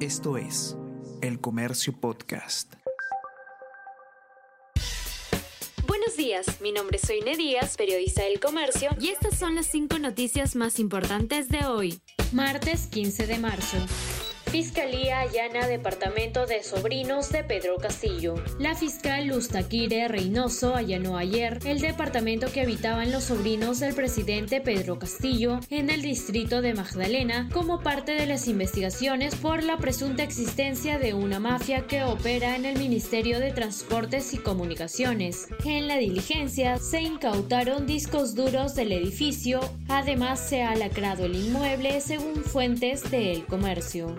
Esto es El Comercio Podcast. Buenos días, mi nombre es Soine Díaz, periodista del Comercio, y estas son las cinco noticias más importantes de hoy, martes 15 de marzo. Fiscalía allana departamento de sobrinos de Pedro Castillo. La fiscal Luz Taquire Reynoso allanó ayer el departamento que habitaban los sobrinos del presidente Pedro Castillo en el distrito de Magdalena como parte de las investigaciones por la presunta existencia de una mafia que opera en el Ministerio de Transportes y Comunicaciones. En la diligencia se incautaron discos duros del edificio, además se ha lacrado el inmueble según fuentes de El Comercio.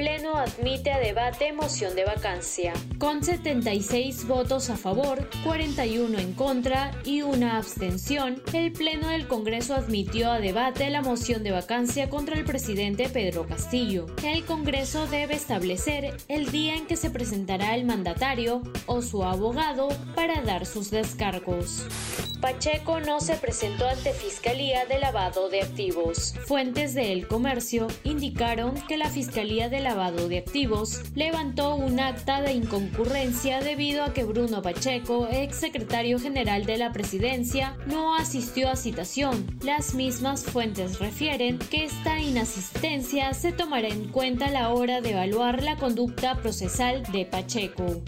Pleno admite a debate moción de vacancia. Con 76 votos a favor, 41 en contra y una abstención, el Pleno del Congreso admitió a debate la moción de vacancia contra el presidente Pedro Castillo. El Congreso debe establecer el día en que se presentará el mandatario o su abogado para dar sus descargos. Pacheco no se presentó ante Fiscalía de Lavado de Activos. Fuentes de El Comercio indicaron que la Fiscalía de De Activos levantó un acta de inconcurrencia debido a que Bruno Pacheco, ex secretario general de la presidencia, no asistió a citación. Las mismas fuentes refieren que esta inasistencia se tomará en cuenta a la hora de evaluar la conducta procesal de Pacheco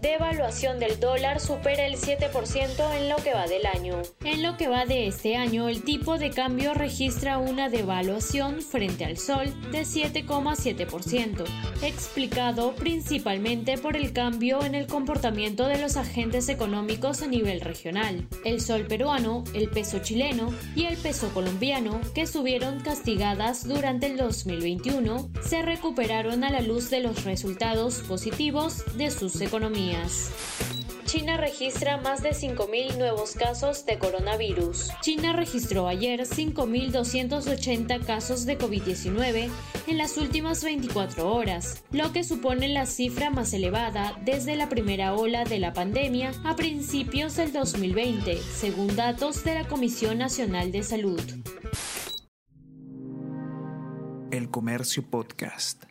devaluación del dólar supera el 7% en lo que va del año. En lo que va de este año, el tipo de cambio registra una devaluación frente al sol de 7,7%, explicado principalmente por el cambio en el comportamiento de los agentes económicos a nivel regional. El sol peruano, el peso chileno y el peso colombiano, que subieron castigadas durante el 2021, se recuperaron a la luz de los resultados positivos de sus economías. China registra más de 5.000 nuevos casos de coronavirus. China registró ayer 5.280 casos de COVID-19 en las últimas 24 horas, lo que supone la cifra más elevada desde la primera ola de la pandemia a principios del 2020, según datos de la Comisión Nacional de Salud. El Comercio Podcast.